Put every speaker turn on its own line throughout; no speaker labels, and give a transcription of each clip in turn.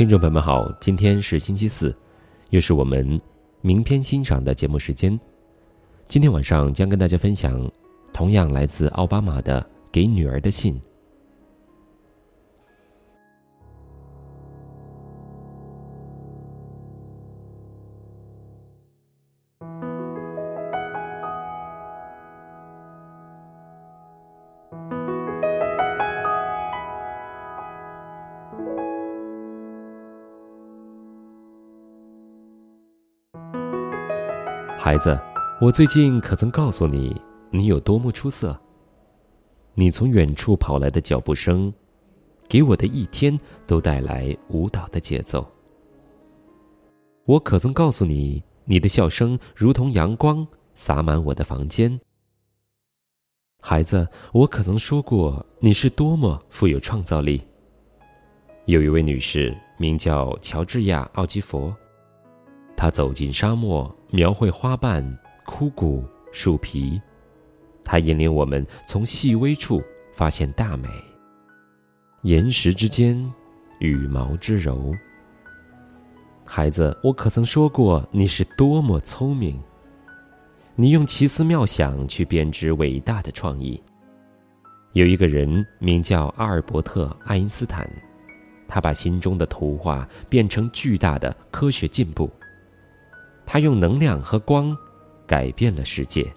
听众朋友们好，今天是星期四，又是我们名篇欣赏的节目时间。今天晚上将跟大家分享同样来自奥巴马的给女儿的信。孩子，我最近可曾告诉你，你有多么出色？你从远处跑来的脚步声，给我的一天都带来舞蹈的节奏。我可曾告诉你，你的笑声如同阳光，洒满我的房间？孩子，我可曾说过，你是多么富有创造力？有一位女士，名叫乔治亚·奥基佛。他走进沙漠，描绘花瓣、枯骨、树皮。他引领我们从细微处发现大美。岩石之间，羽毛之柔。孩子，我可曾说过你是多么聪明？你用奇思妙想去编织伟大的创意。有一个人名叫阿尔伯特·爱因斯坦，他把心中的图画变成巨大的科学进步。他用能量和光改变了世界。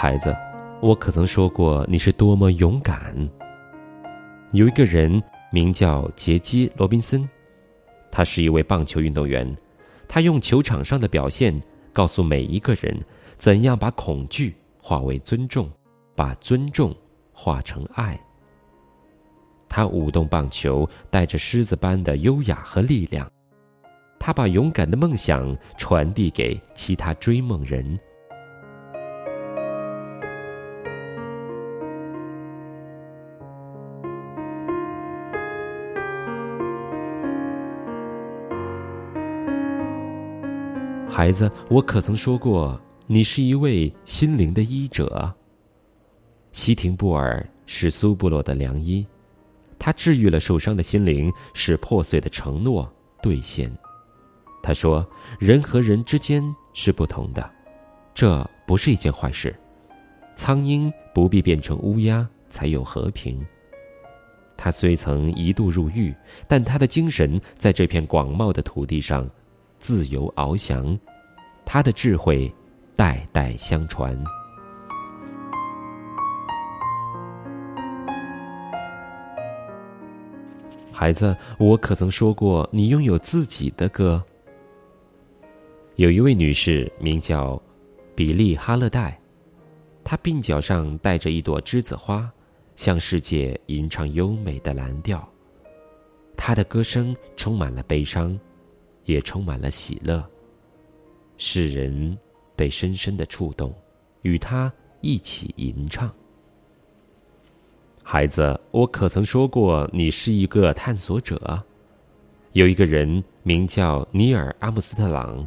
孩子，我可曾说过你是多么勇敢？有一个人。名叫杰基·罗宾森，他是一位棒球运动员。他用球场上的表现告诉每一个人，怎样把恐惧化为尊重，把尊重化成爱。他舞动棒球，带着狮子般的优雅和力量。他把勇敢的梦想传递给其他追梦人。孩子，我可曾说过，你是一位心灵的医者？西廷布尔是苏布洛的良医，他治愈了受伤的心灵，使破碎的承诺兑现。他说：“人和人之间是不同的，这不是一件坏事。苍鹰不必变成乌鸦才有和平。他虽曾一度入狱，但他的精神在这片广袤的土地上。”自由翱翔，他的智慧代代相传。孩子，我可曾说过你拥有自己的歌？有一位女士名叫比利·哈勒戴，她鬓角上戴着一朵栀子花，向世界吟唱优美的蓝调。她的歌声充满了悲伤。也充满了喜乐。世人被深深的触动，与他一起吟唱。孩子，我可曾说过你是一个探索者？有一个人名叫尼尔·阿姆斯特朗，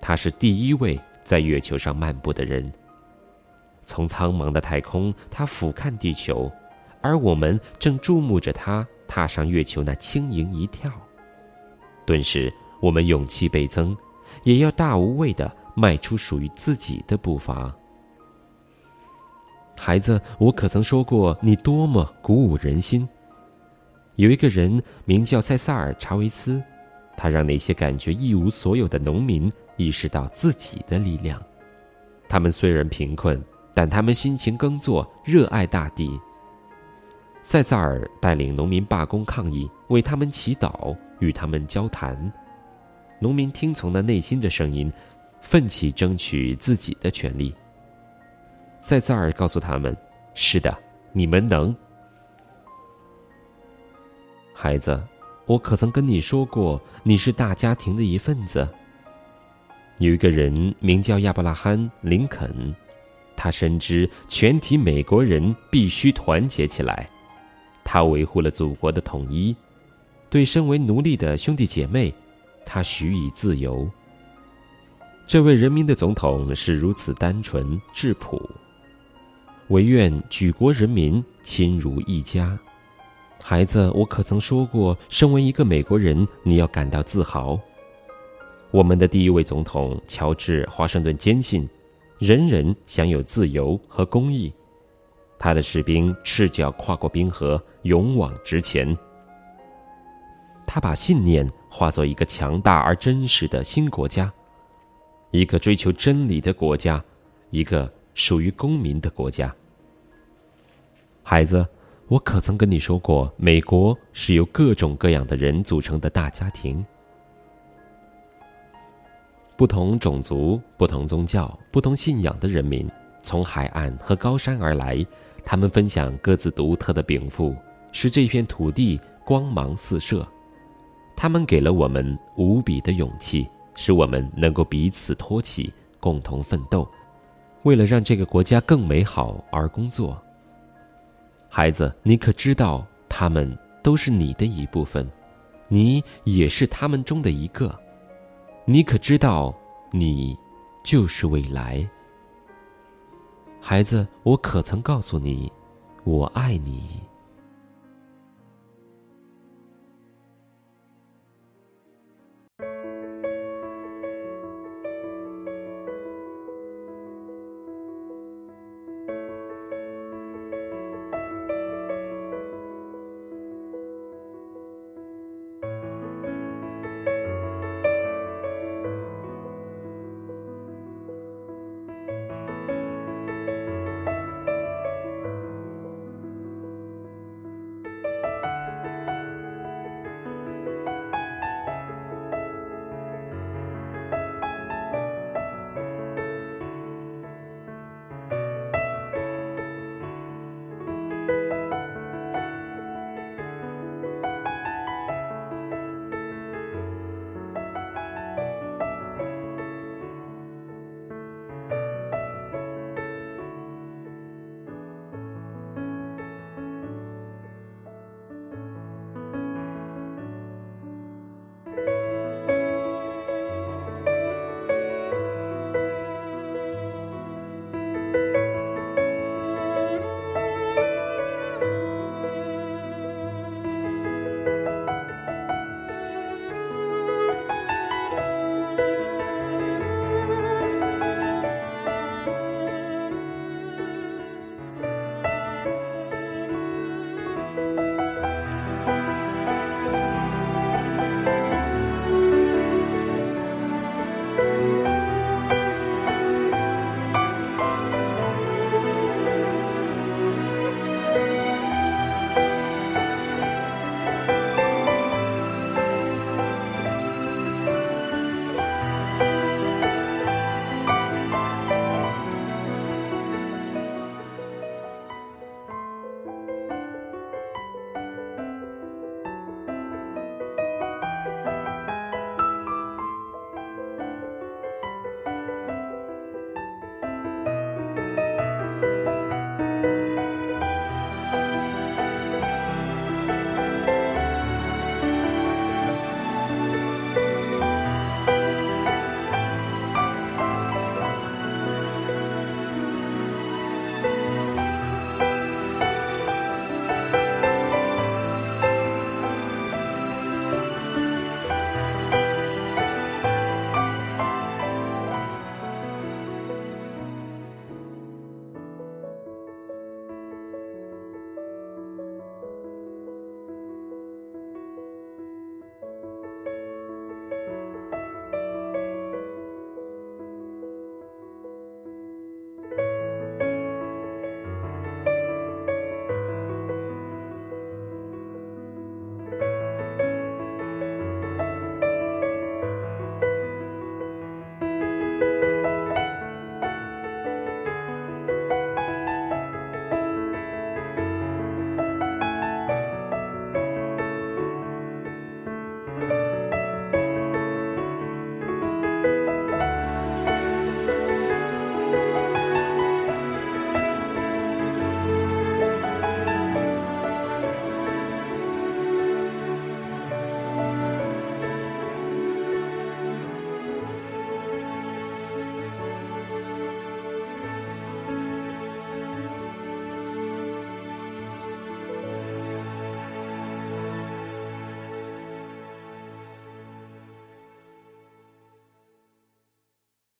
他是第一位在月球上漫步的人。从苍茫的太空，他俯瞰地球，而我们正注目着他踏上月球那轻盈一跳。顿时。我们勇气倍增，也要大无畏的迈出属于自己的步伐。孩子，我可曾说过你多么鼓舞人心？有一个人名叫塞萨尔·查维斯，他让那些感觉一无所有的农民意识到自己的力量。他们虽然贫困，但他们辛勤耕作，热爱大地。塞萨尔带领农民罢工抗议，为他们祈祷，与他们交谈。农民听从了内心的声音，奋起争取自己的权利。塞萨尔告诉他们：“是的，你们能。”孩子，我可曾跟你说过，你是大家庭的一份子？有一个人名叫亚伯拉罕·林肯，他深知全体美国人必须团结起来。他维护了祖国的统一，对身为奴隶的兄弟姐妹，他许以自由。这位人民的总统是如此单纯质朴，唯愿举国人民亲如一家。孩子，我可曾说过，身为一个美国人，你要感到自豪。我们的第一位总统乔治·华盛顿坚信，人人享有自由和公义。他的士兵赤脚跨过冰河，勇往直前。他把信念化作一个强大而真实的新国家，一个追求真理的国家，一个属于公民的国家。孩子，我可曾跟你说过，美国是由各种各样的人组成的大家庭，不同种族、不同宗教、不同信仰的人民，从海岸和高山而来。他们分享各自独特的禀赋，使这片土地光芒四射。他们给了我们无比的勇气，使我们能够彼此托起，共同奋斗，为了让这个国家更美好而工作。孩子，你可知道，他们都是你的一部分，你也是他们中的一个。你可知道，你就是未来。孩子，我可曾告诉你，我爱你。